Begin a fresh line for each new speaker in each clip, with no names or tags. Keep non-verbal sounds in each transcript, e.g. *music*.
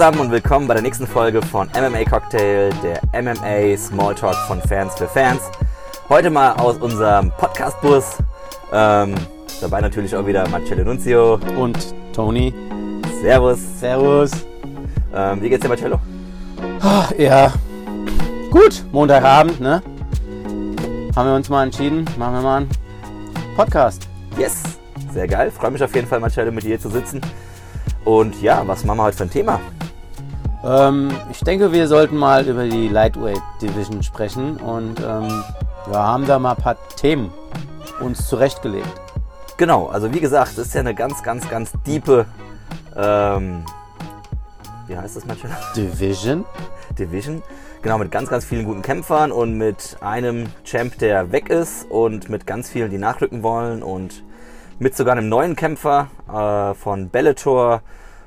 zusammen und willkommen bei der nächsten Folge von MMA Cocktail, der MMA Smalltalk von Fans für Fans. Heute mal aus unserem Podcast-Bus. Ähm, dabei natürlich auch wieder Marcello Nunzio.
Und Toni.
Servus.
Servus.
Ähm, wie geht's dir, Marcello?
Ah, Ja, gut. Montagabend, ne? Haben wir uns mal entschieden, machen wir mal einen Podcast.
Yes. Sehr geil. Freue mich auf jeden Fall, Marcello, mit dir zu sitzen. Und ja, was machen wir heute für ein Thema?
Ähm, ich denke, wir sollten mal über die Lightweight Division sprechen und ähm, wir haben da mal ein paar Themen uns zurechtgelegt.
Genau, also wie gesagt, es ist ja eine ganz, ganz, ganz diepe, ähm, wie heißt das Marcello? *laughs*
Division?
Division. Genau, mit ganz, ganz vielen guten Kämpfern und mit einem Champ, der weg ist und mit ganz vielen, die nachrücken wollen und mit sogar einem neuen Kämpfer äh, von Bellator.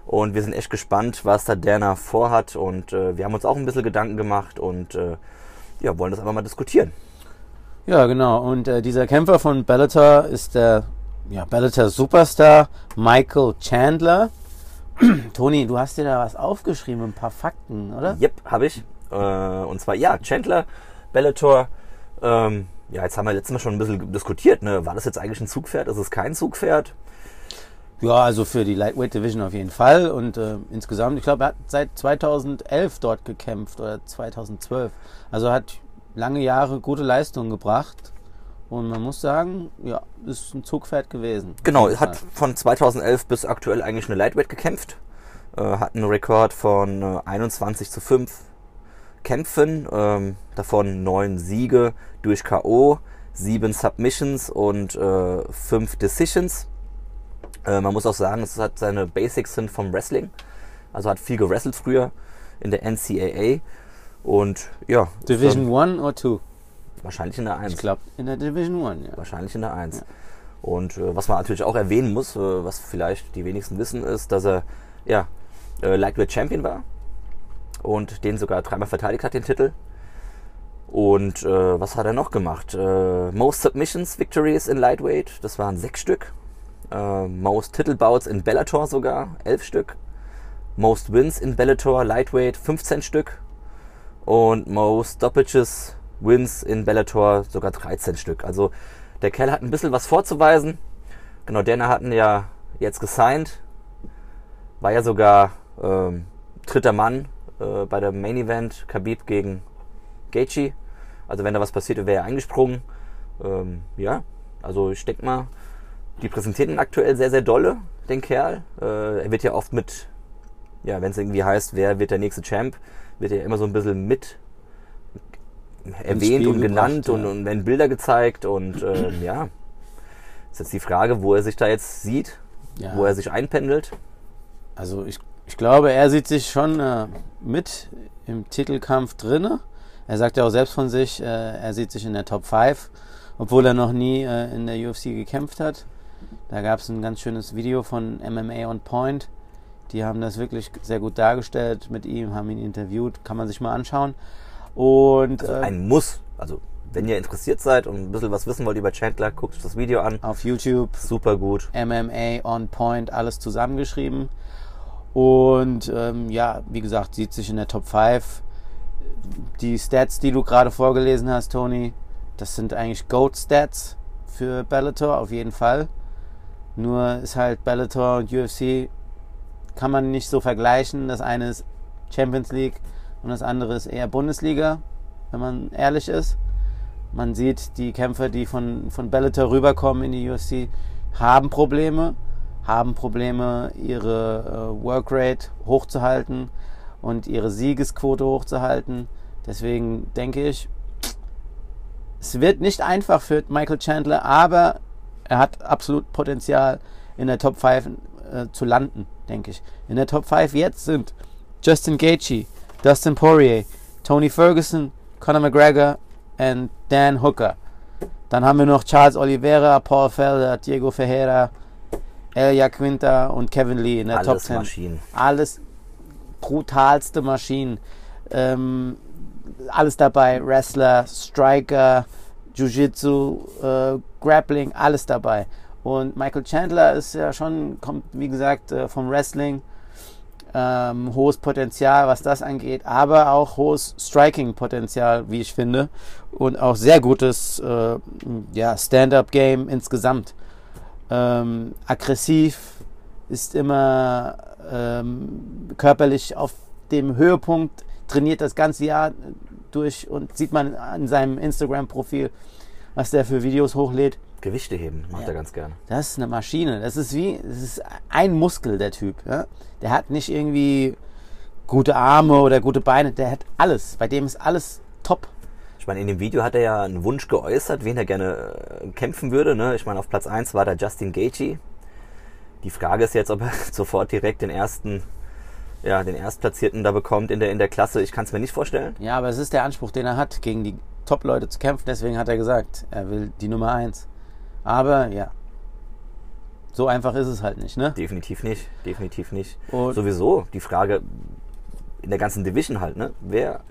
Und wir sind echt gespannt, was da Dana vorhat. Und äh, wir haben uns auch ein bisschen Gedanken gemacht und äh, ja, wollen das einfach mal diskutieren.
Ja, genau. Und äh, dieser Kämpfer von Bellator ist der ja, Bellator Superstar Michael Chandler. *clears throat* Toni, du hast dir da was aufgeschrieben, ein paar Fakten, oder?
Yep, habe ich. Äh, und zwar, ja, Chandler, Bellator. Ähm, ja, jetzt haben wir letztes Mal schon ein bisschen diskutiert. Ne? War das jetzt eigentlich ein Zugpferd? Ist es kein Zugpferd?
Ja, also für die Lightweight Division auf jeden Fall. Und äh, insgesamt, ich glaube, er hat seit 2011 dort gekämpft oder 2012. Also hat lange Jahre gute Leistungen gebracht. Und man muss sagen, ja, ist ein Zugpferd gewesen.
Genau,
jeden
hat von 2011 bis aktuell eigentlich eine Lightweight gekämpft. Äh, hat einen Rekord von äh, 21 zu 5 Kämpfen, ähm, davon 9 Siege durch K.O., 7 Submissions und äh, 5 Decisions. Äh, man muss auch sagen, es hat seine Basics sind vom Wrestling. Also hat viel gewrestelt früher in der NCAA. Und ja,
Division
ähm,
1 oder 2?
wahrscheinlich in der 1.
Ich glaube, in der Division 1, ja.
Wahrscheinlich in der 1. Und äh, was man natürlich auch erwähnen muss, äh, was vielleicht die wenigsten wissen, ist, dass er ja, äh, Lightweight Champion war und den sogar dreimal verteidigt hat, den Titel. Und äh, was hat er noch gemacht? Äh, most Submissions Victories in Lightweight, das waren sechs Stück. Äh, most Titelbouts in Bellator sogar, elf Stück. Most Wins in Bellator Lightweight, 15 Stück. Und Most Stoppages Wins in Bellator sogar 13 Stück. Also der Kerl hat ein bisschen was vorzuweisen. Genau, Dana hatten ja jetzt gesigned. War ja sogar ähm, dritter Mann äh, bei der Main Event Khabib gegen Gaethje. Also wenn da was passiert, wäre er eingesprungen. Ähm, ja, also ich denke mal, die präsentieren ihn aktuell sehr, sehr dolle, den Kerl. Äh, er wird ja oft mit, ja, wenn es irgendwie heißt, wer wird der nächste Champ, wird er ja immer so ein bisschen mit erwähnt und genannt
gebracht,
und,
ja.
und werden Bilder gezeigt und ähm, *clears throat* ja, ist jetzt die Frage, wo er sich da jetzt sieht,
ja.
wo er sich einpendelt.
Also ich, ich glaube, er sieht sich schon äh, mit im Titelkampf drinne. Er sagt ja auch selbst von sich, äh, er sieht sich in der Top 5, obwohl er noch nie äh, in der UFC gekämpft hat. Da gab es ein ganz schönes Video von MMA on Point. Die haben das wirklich sehr gut dargestellt mit ihm, haben ihn interviewt, kann man sich mal anschauen. Und
Also
äh,
ein Muss. Also wenn ihr interessiert seid und ein bisschen was wissen wollt über Chandler, guckt euch das Video an.
auf YouTube
Super gut.
MMA on Point, alles zusammengeschrieben. Und ähm, ja, wie gesagt, sieht sich in der Top 5. Die Stats, die du gerade vorgelesen hast, Tony, das sind eigentlich Goat-Stats für Bellator, auf jeden Fall. Nur ist halt Bellator und UFC kann man nicht so vergleichen. Das eine ist Champions League und das andere ist eher Bundesliga, wenn man ehrlich ist. Man sieht, die Kämpfer, die von, von Bellator rüberkommen in die UFC, haben Probleme, haben Probleme, ihre äh, Workrate hochzuhalten und ihre Siegesquote hochzuhalten. Deswegen denke ich, es wird nicht einfach für Michael Chandler, aber er hat absolut Potenzial in der Top 5 äh, zu landen, denke ich. In der Top 5 jetzt sind Justin Gaethje, Dustin Poirier, Tony Ferguson, Conor McGregor und Dan Hooker. Dann haben wir noch Charles Oliveira, Paul Felder, Diego Ferreira, Elia Quinta und Kevin Lee in der Top
Alles
10.
Maschinen.
Alles brutalste Maschinen. Ähm, alles dabei. Wrestler, Striker, Jiu-Jitsu, äh, Grappling, alles dabei. Und Michael Chandler ist ja schon, kommt wie gesagt äh, vom Wrestling. Ähm, hohes Potenzial, was das angeht, aber auch hohes Striking-Potenzial, wie ich finde. Und auch sehr gutes äh, ja, Stand-up-Game insgesamt. Ähm, aggressiv, ist immer ähm, körperlich auf dem Höhepunkt, trainiert das ganze Jahr durch und sieht man an seinem Instagram-Profil, was der für Videos hochlädt.
Gewichte heben macht
Ja.
er ganz gerne.
Das ist eine Maschine. Das ist wie, das ist ein Muskel, der Typ. Ja? Der hat nicht irgendwie gute Arme oder gute Beine. Der hat alles. Bei dem ist alles top.
Ich meine, in dem Video hat er ja einen Wunsch geäußert, wen er gerne äh, kämpfen würde. Ne? Ich meine, auf Platz 1 war da Justin Gaethje. Die Frage ist jetzt, ob er *laughs* sofort direkt den ersten, ja, den Erstplatzierten da bekommt in der, in der Klasse. Ich kann es mir nicht vorstellen.
Ja, aber es ist der Anspruch, den er hat, gegen die Top-Leute zu kämpfen. Deswegen hat er gesagt, er will die Nummer 1. Aber ja, so einfach ist es halt nicht, ne?
Definitiv nicht. Definitiv nicht.
Und-
Sowieso die Frage in der ganzen Division halt, ne? Wer,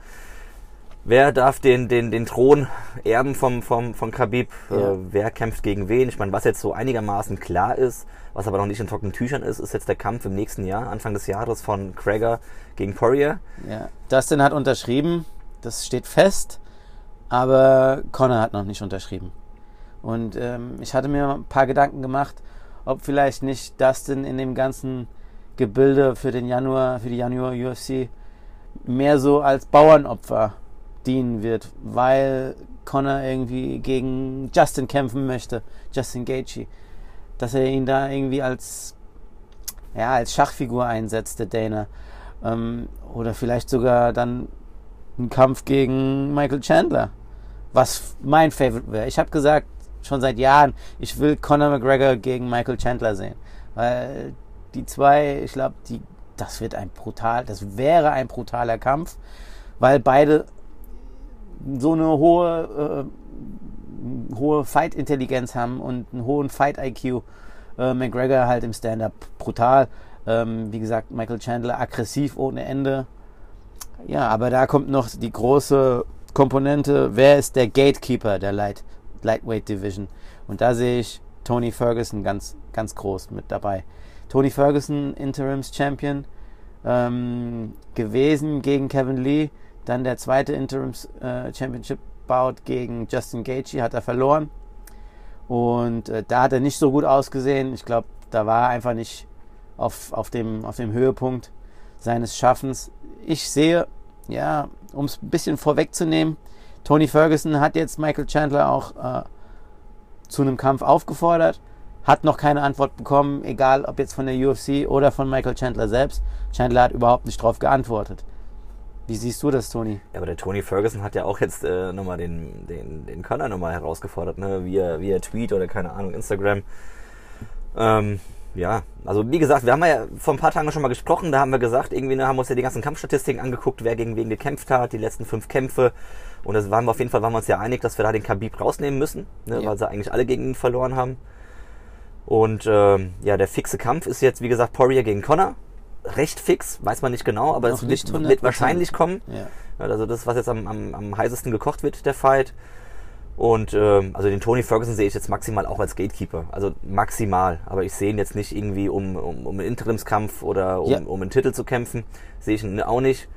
wer darf den, den, den Thron erben vom, vom, von Khabib?
Ja.
Äh, wer kämpft gegen wen? Ich meine, was jetzt so einigermaßen klar ist, was aber noch nicht in trockenen Tüchern ist, ist jetzt der Kampf im nächsten Jahr, Anfang des Jahres von Crager gegen Poirier.
Ja. Dustin hat unterschrieben, das steht fest, aber Connor hat noch nicht unterschrieben. Und ähm, ich hatte mir ein paar Gedanken gemacht, ob vielleicht nicht Dustin in dem ganzen Gebilde für den Januar, für die Januar UFC mehr so als Bauernopfer dienen wird, weil Connor irgendwie gegen Justin kämpfen möchte, Justin Gaethje, dass er ihn da irgendwie als ja als Schachfigur einsetzt, der Dana, ähm, oder vielleicht sogar dann einen Kampf gegen Michael Chandler, was mein Favorite wäre. Ich habe gesagt schon seit Jahren, ich will Conor McGregor gegen Michael Chandler sehen, weil die zwei, ich glaube, die, das wird ein brutal, das wäre ein brutaler Kampf, weil beide so eine hohe, äh, hohe Fight-Intelligenz haben und einen hohen Fight-IQ. Äh, McGregor halt im Stand-Up brutal. Ähm, wie gesagt, Michael Chandler aggressiv ohne Ende. Ja, aber da kommt noch die große Komponente, wer ist der Gatekeeper der Light, Lightweight Division? Und da sehe ich Tony Ferguson ganz, ganz groß mit dabei. Tony Ferguson, Interims Champion, ähm, gewesen gegen Kevin Lee. Dann der zweite Interims äh, Championship Bout gegen Justin Gaethje hat er verloren. Und äh, da hat er nicht so gut ausgesehen. Ich glaube, da war er einfach nicht auf, auf, dem, auf dem Höhepunkt seines Schaffens. Ich sehe, ja, um es ein bisschen vorwegzunehmen, Tony Ferguson hat jetzt Michael Chandler auch äh, zu einem Kampf aufgefordert, hat noch keine Antwort bekommen, egal ob jetzt von der UFC oder von Michael Chandler selbst. Chandler hat überhaupt nicht darauf geantwortet. Wie siehst du das, Tony?
Ja, aber der Tony Ferguson hat ja auch jetzt äh, nochmal den, den, den Connor nochmal herausgefordert, ne? via, via Tweet oder keine Ahnung, Instagram. Ähm, ja, also wie gesagt, wir haben ja vor ein paar Tagen schon mal gesprochen, da haben wir gesagt, irgendwie ne, haben wir uns ja die ganzen Kampfstatistiken angeguckt, wer gegen wen gekämpft hat, die letzten fünf Kämpfe. Und das waren wir auf jeden Fall waren wir uns ja einig, dass wir da den Khabib rausnehmen müssen, ne,
Ja.
weil sie eigentlich alle gegen ihn verloren haben. Und ähm, ja, der fixe Kampf ist jetzt, wie gesagt, Poirier gegen Connor. Recht fix, weiß man nicht genau, aber es wird,
100%.
wird wahrscheinlich kommen.
Ja.
Also das, was jetzt am, am, am heißesten gekocht wird, der Fight. Und ähm, also den Tony Ferguson sehe ich jetzt maximal auch als Gatekeeper. Also maximal. Aber ich sehe ihn jetzt nicht irgendwie um, um, um einen Interimskampf oder um,
Ja.
um einen Titel zu kämpfen. Sehe ich ihn auch nicht.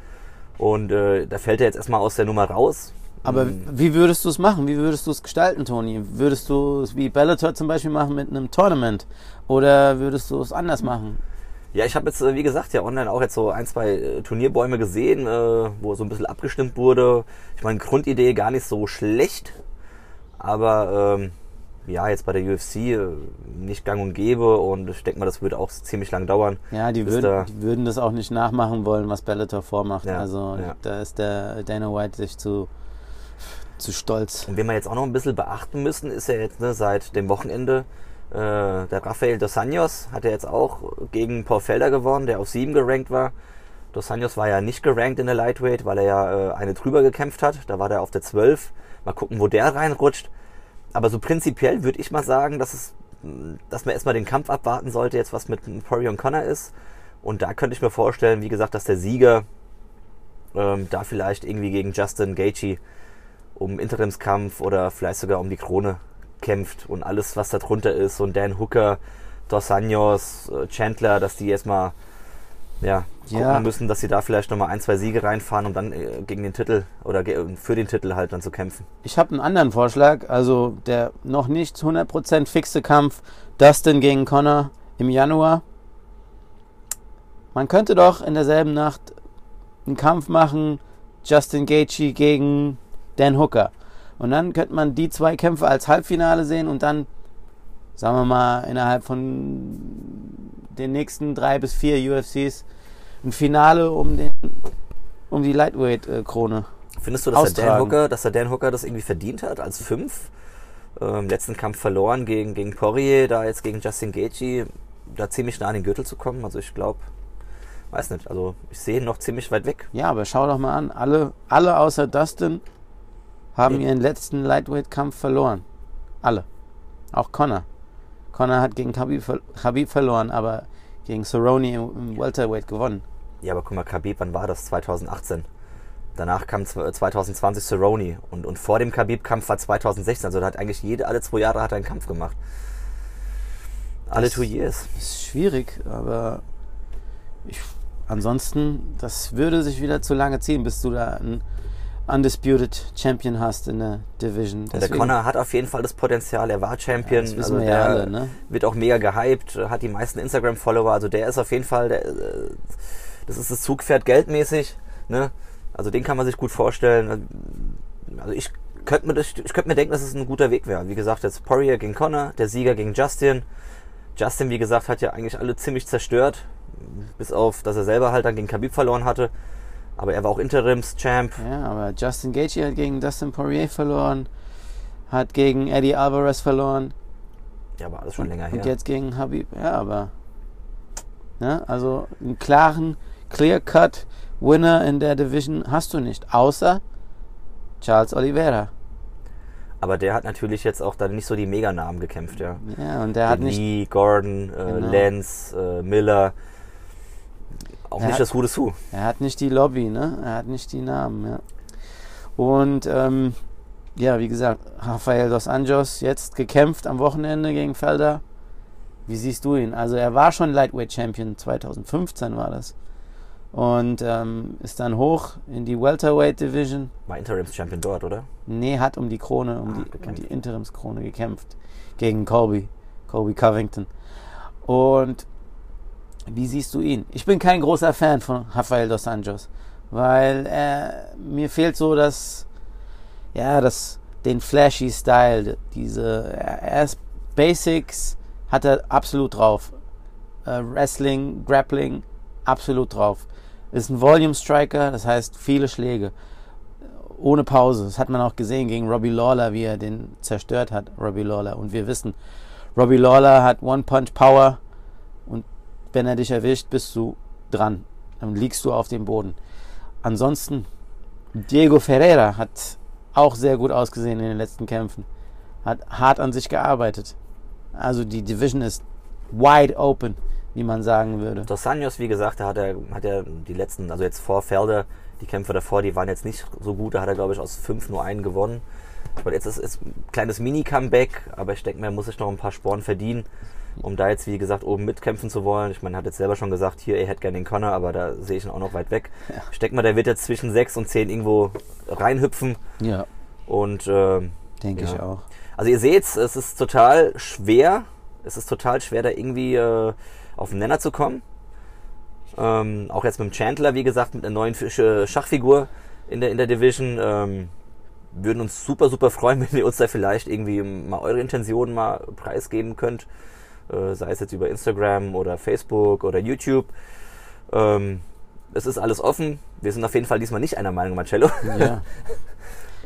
Und äh, da fällt er jetzt erstmal aus der Nummer raus.
Aber
Mm,
wie würdest du es machen? Wie würdest du es gestalten, Tony? Würdest du es wie Bellator zum Beispiel machen mit einem Tournament? Oder würdest du es anders machen?
Ja, ich habe jetzt, äh, wie gesagt, ja online auch jetzt so ein, zwei äh, Turnierbäume gesehen, äh, wo so ein bisschen abgestimmt wurde. Ich meine, Grundidee gar nicht so schlecht. Aber ähm, ja, jetzt bei der UFC nicht gang und gäbe. Und ich denke mal, das wird auch ziemlich lang dauern.
Ja, die würden,
da-
die würden das auch nicht nachmachen wollen, was Bellator vormacht.
Ja,
also
ja.
da ist der Dana White sich zu, zu stolz.
Und wen wir jetzt auch noch ein bisschen beachten müssen, ist ja jetzt ne, seit dem Wochenende äh, der Rafael Dos Anjos hat ja jetzt auch gegen Paul Felder gewonnen, der auf 7 gerankt war. Dos Anjos war ja nicht gerankt in der Lightweight, weil er ja äh, eine drüber gekämpft hat. Da war der auf der 12. Mal gucken, wo der reinrutscht. Aber so prinzipiell würde ich mal sagen, dass, es, dass man erstmal den Kampf abwarten sollte, jetzt was mit Poirier und Connor ist. Und da könnte ich mir vorstellen, wie gesagt, dass der Sieger ähm, da vielleicht irgendwie gegen Justin Gaethje um Interimskampf oder vielleicht sogar um die Krone kämpft und alles, was da drunter ist. Und Dan Hooker, Dos Anjos, äh, Chandler, dass die erstmal ja,
Ja.
gucken müssen, dass sie da vielleicht nochmal ein, zwei Siege reinfahren, um dann äh, gegen den Titel oder ge- für den Titel halt dann zu kämpfen.
Ich habe einen anderen Vorschlag, also der noch nicht 100% fixe Kampf Dustin gegen Connor im Januar. Man könnte doch in derselben Nacht einen Kampf machen, Justin Gaethje gegen Dan Hooker. Und dann könnte man die zwei Kämpfe als Halbfinale sehen und dann, sagen wir mal, innerhalb von den nächsten drei bis vier UFCs ein Finale um, den, um die Lightweight-Krone.
Findest du, dass der, Dan. Hooker, dass der Dan Hooker das irgendwie verdient hat als fünf? Im letzten Kampf verloren gegen, gegen Poirier, da jetzt gegen Justin Gaethje, da ziemlich nah an den Gürtel zu kommen. Also ich glaube, weiß nicht, also ich sehe ihn noch ziemlich weit weg.
Ja, aber schau doch mal an. Alle, alle außer Dustin haben ihren letzten Lightweight-Kampf verloren. Alle. Auch Connor. Connor hat gegen Khabib, Khabib verloren, aber gegen Cerrone im, Welterweight gewonnen.
Ja, aber guck mal, Khabib, wann war das? 2018. Danach kam zw- 2020 Cerrone und, und vor dem Khabib-Kampf war 2016. Also da hat eigentlich jede, alle zwei Jahre hat er einen Kampf gemacht. Alle
Das-
two years.
Ist schwierig, aber ich, ansonsten, das würde sich wieder zu lange ziehen, bis du da einen Undisputed Champion hast in der Division.
Und der
Deswegen-
Connor hat auf jeden Fall das Potenzial, er war Champion.
Ja, das wissen
also
wir ja alle, ne?
Wird auch mega gehypt, hat die meisten Instagram-Follower. Also der ist auf jeden Fall, der, äh, das ist das Zugpferd geldmäßig. Ne? Also den kann man sich gut vorstellen. Also ich könnte mir, ich könnte mir denken, dass es ein guter Weg wäre. Wie gesagt, jetzt Poirier gegen Connor, der Sieger gegen Justin. Justin, wie gesagt, hat ja eigentlich alle ziemlich zerstört. Bis auf, dass er selber halt dann gegen Khabib verloren hatte. Aber er war auch Interims-Champ.
Ja, aber Justin Gaethje hat gegen Dustin Poirier verloren, hat gegen Eddie Alvarez verloren
Ja, war alles schon länger
und
her.
jetzt gegen Habib. Ja, aber ne, also einen klaren, clear-cut Winner in der Division hast du nicht, außer Charles Oliveira.
Aber der hat natürlich jetzt auch dann nicht so die Meganamen gekämpft, ja.
Ja, und der hat nicht
Lee, Gordon, äh,
Genau.
Lance, äh, Miller. Auch
Er
nicht
hat-
das Who Who.
Er hat nicht die Lobby, ne? Er hat nicht die Namen, ja. Und ähm, ja, wie gesagt, Rafael dos Anjos jetzt gekämpft am Wochenende gegen Felder. Wie siehst du ihn? Also er war schon Lightweight Champion, 2015 war das. Und ähm, ist dann hoch in die Welterweight Division.
War Interims-Champion dort, oder?
Nee, hat um die Krone, um,
Ah,
die, um die Interimskrone gekämpft. Gegen Colby. Colby Covington. Und wie siehst du ihn? Ich bin kein großer Fan von Rafael dos Anjos, weil er, mir fehlt so das, ja, das, den flashy Style, diese, er er ist Basics, hat er absolut drauf. Äh, Wrestling, Grappling, absolut drauf. Ist ein Volume Striker, das heißt viele Schläge. Ohne Pause. Das hat man auch gesehen gegen Robbie Lawler, wie er den zerstört hat, Robbie Lawler. Und wir wissen, Robbie Lawler hat One-Punch-Power und wenn er dich erwischt, bist du dran. Dann liegst du auf dem Boden. Ansonsten, Diego Ferreira hat auch sehr gut ausgesehen in den letzten Kämpfen. Hat hart an sich gearbeitet. Also die Division ist wide open, wie man sagen würde.
Dos Anjos, wie gesagt, hat er, hat er die letzten, also jetzt vor Felder, die Kämpfe davor, die waren jetzt nicht so gut. Da hat er, glaube ich, aus fünf nur einen gewonnen. Und jetzt ist es ein kleines Mini-Comeback, aber ich denke, man muss sich noch ein paar Sporen verdienen, um da jetzt, wie gesagt, oben mitkämpfen zu wollen. Ich meine, er hat jetzt selber schon gesagt, hier, er hätte gerne den Connor, aber da sehe ich ihn auch noch weit weg.
Ja.
Ich denke mal, der wird jetzt zwischen sechs und zehn irgendwo reinhüpfen.
Ja,
Und ähm,
denke
Ja.
ich auch.
Also ihr seht, es ist total schwer. Es ist total schwer, da irgendwie äh, auf den Nenner zu kommen. Ähm, auch jetzt mit dem Chandler, wie gesagt, mit einer neuen Schachfigur in der, in der Division. Ähm, würden uns super, super freuen, *laughs* wenn ihr uns da vielleicht irgendwie mal eure Intentionen mal preisgeben könnt. Äh, sei es jetzt über Instagram oder Facebook oder YouTube. Ähm, es ist alles offen. Wir sind auf jeden Fall diesmal nicht einer Meinung, Marcello.
Ja,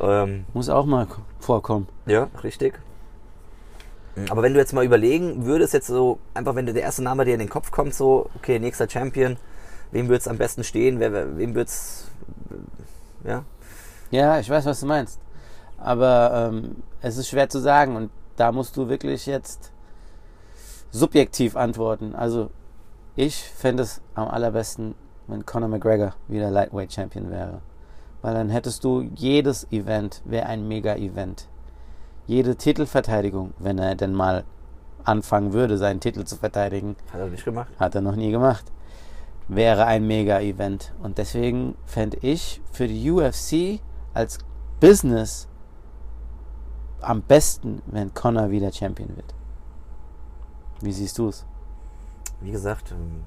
*laughs*
ähm,
muss auch mal vorkommen.
ja, richtig. Aber wenn du jetzt mal überlegen würdest, jetzt so, einfach wenn dir der erste Name dir in den Kopf kommt, so, okay, nächster Champion, wem würde es am besten stehen, wer, wer, wem würde es, ja?
Ja, ich weiß, was du meinst. Aber ähm, es ist schwer zu sagen und da musst du wirklich jetzt subjektiv antworten. Also ich fände es am allerbesten, wenn Conor McGregor wieder Lightweight Champion wäre. Weil dann hättest du jedes Event, wäre ein Mega-Event. Jede Titelverteidigung, wenn er denn mal anfangen würde, seinen Titel zu verteidigen,
Hat er nicht gemacht?
hat er noch nie gemacht. wäre ein Mega-Event. Und deswegen fände ich für die UFC als Business am besten, wenn Connor wieder Champion wird. Wie siehst du es?
Wie gesagt, ähm,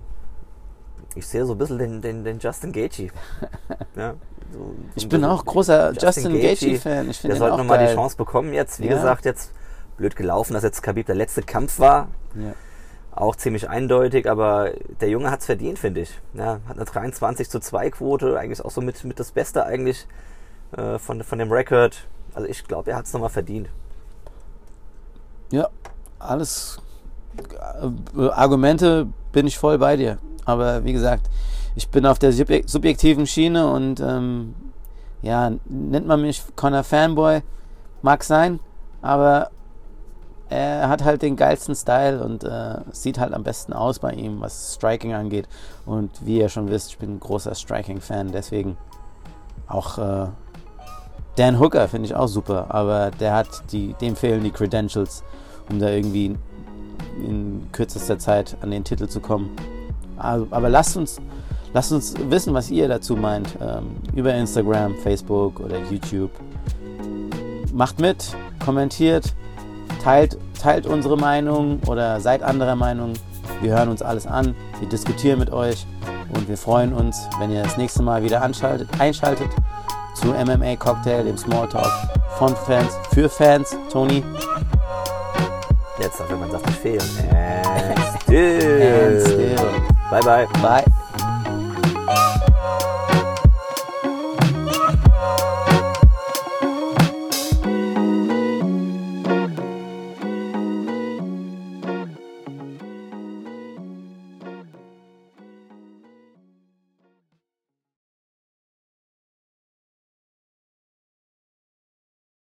ich sehe so ein bisschen den, den, den Justin Gaethje. *laughs* ja, so,
ich bin auch großer Justin, Justin Gaethje-Fan.
Ich der sollte nochmal die Chance bekommen jetzt. Wie ja. gesagt, jetzt blöd gelaufen, dass jetzt Khabib der letzte Kampf war. Ja. Auch ziemlich eindeutig, aber der Junge hat es verdient, finde ich. Ja, hat eine 23 zu 2 Quote, eigentlich auch so mit, mit das Beste eigentlich äh, von, von dem Rekord. Also ich glaube, er hat es nochmal verdient.
Ja, alles Argumente bin ich voll bei dir. Aber wie gesagt, ich bin auf der subjektiven Schiene und ähm, ja, nennt man mich Connor Fanboy, mag sein, aber er hat halt den geilsten Style und äh, sieht halt am besten aus bei ihm, was Striking angeht. Und wie ihr schon wisst, ich bin ein großer Striking-Fan, deswegen auch äh, Dan Hooker finde ich auch super, aber der hat die, dem fehlen die Credentials, um da irgendwie in kürzester Zeit an den Titel zu kommen. Also, aber lasst uns, lasst uns wissen, was ihr dazu meint. Ähm, über Instagram, Facebook oder YouTube. Macht mit, kommentiert, teilt, teilt unsere Meinung oder seid anderer Meinung. Wir hören uns alles an, wir diskutieren mit euch und wir freuen uns, wenn ihr das nächste Mal wieder einschaltet zu MMA Cocktail, dem Smalltalk von Fans für Fans. Tony.
Jetzt, wenn man sagt, nicht fehlen. And still. And still. Bye, bye.
Bye.